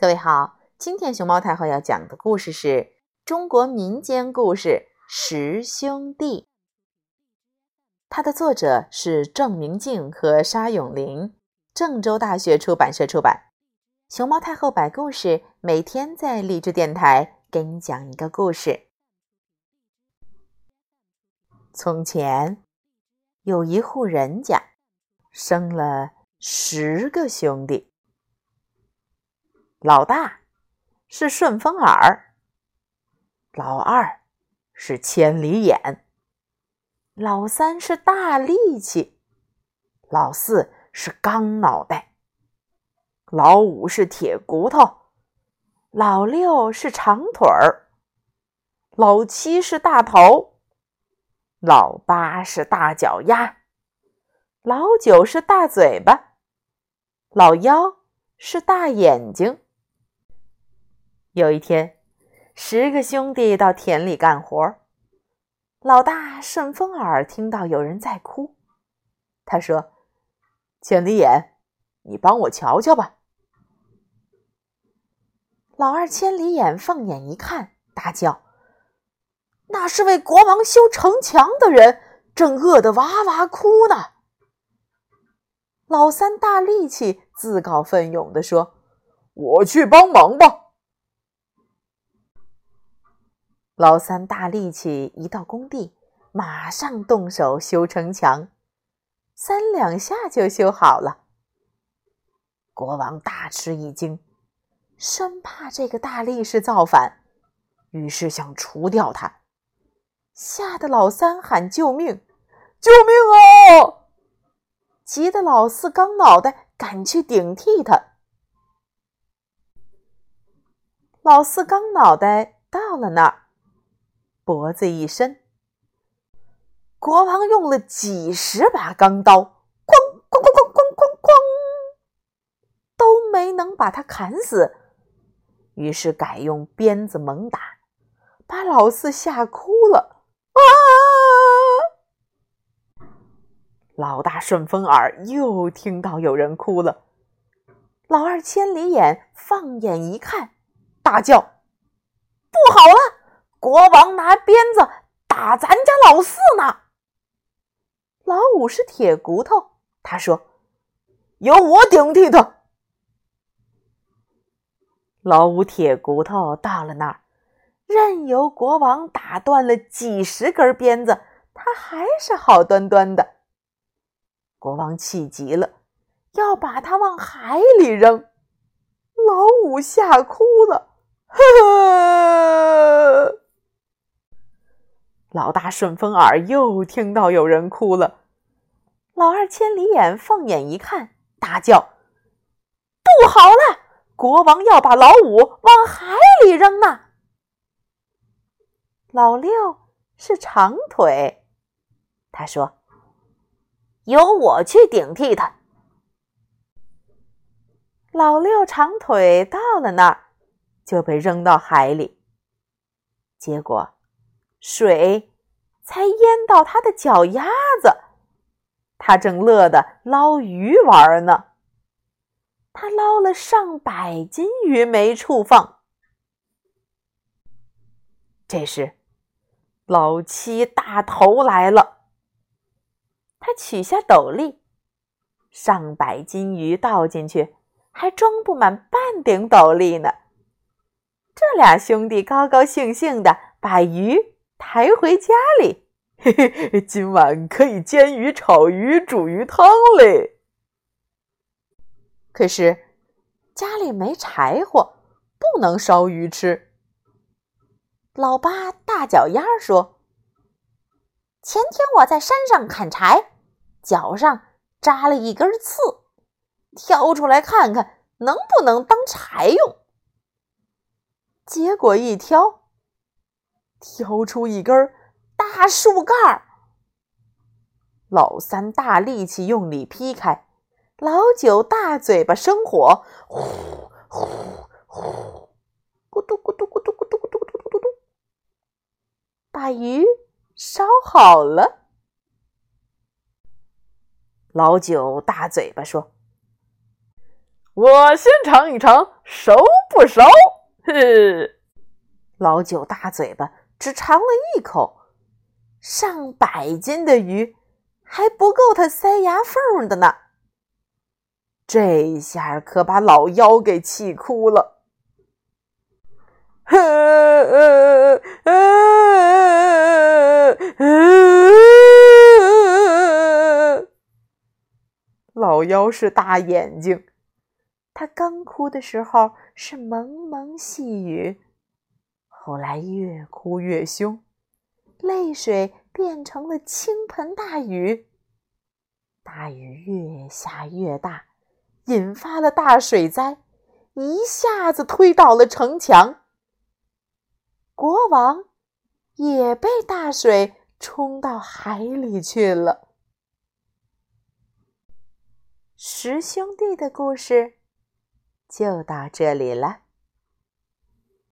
各位好，今天熊猫太后要讲的故事是中国民间故事《十兄弟》，它的作者是郑明镜和沙永林，郑州大学出版社出版。熊猫太后摆故事，每天在励志电台给你讲一个故事。从前有一户人家，生了十个兄弟。老大是顺风耳，老二是千里眼，老三是大力气，老四是钢脑袋，老五是铁骨头，老六是长腿儿，老七是大头，老八是大脚丫，老九是大嘴巴，老幺是大眼睛。有一天，十个兄弟到田里干活。老大顺风耳听到有人在哭，他说：“千里眼，你帮我瞧瞧吧。”老二千里眼放眼一看，大叫：“那是为国王修城墙的人，正饿得哇哇哭呢。”老三大力气自告奋勇地说：“我去帮忙吧。”老三大力气一到工地，马上动手修城墙，三两下就修好了。国王大吃一惊，生怕这个大力士造反，于是想除掉他，吓得老三喊救命：“救命啊！”急得老四刚脑袋赶去顶替他。老四刚脑袋到了那儿。脖子一伸，国王用了几十把钢刀，哐哐哐哐哐哐哐，都没能把他砍死。于是改用鞭子猛打，把老四吓哭了。啊！老大顺风耳又听到有人哭了，老二千里眼放眼一看，大叫：“不好了！”国王拿鞭子打咱家老四呢。老五是铁骨头，他说：“由我顶替他。”老五铁骨头到了那儿，任由国王打断了几十根鞭子，他还是好端端的。国王气急了，要把他往海里扔。老五吓哭了，呵呵。老大顺风耳又听到有人哭了，老二千里眼放眼一看，大叫：“不好了！国王要把老五往海里扔呢！”老六是长腿，他说：“由我去顶替他。”老六长腿到了那儿，就被扔到海里，结果。水才淹到他的脚丫子，他正乐得捞鱼玩呢。他捞了上百斤鱼没处放。这时，老七大头来了，他取下斗笠，上百斤鱼倒进去，还装不满半顶斗笠呢。这俩兄弟高高兴兴的把鱼。抬回家里，嘿嘿，今晚可以煎鱼、炒鱼、煮鱼汤嘞。可是家里没柴火，不能烧鱼吃。老八大脚丫说：“前天我在山上砍柴，脚上扎了一根刺，挑出来看看能不能当柴用。结果一挑。”挑出一根大树干儿，老三大力气用力劈开，老九大嘴巴生火，呼呼呼，咕嘟咕嘟咕嘟咕嘟咕嘟咕嘟咕嘟，把鱼烧好了。老九大嘴巴说：“我先尝一尝熟不不少。哼！老九大嘴巴只尝了一口，上百斤的鱼还不够他塞牙缝的呢。这下可把老妖给气哭了。老妖是大眼睛，他刚哭的时候是蒙蒙细雨，后来越哭越凶，泪水变成了倾盆大雨，大雨越下越大。引发了大水灾，一下子推倒了城墙。国王也被大水冲到海里去了。十兄弟的故事就到这里了。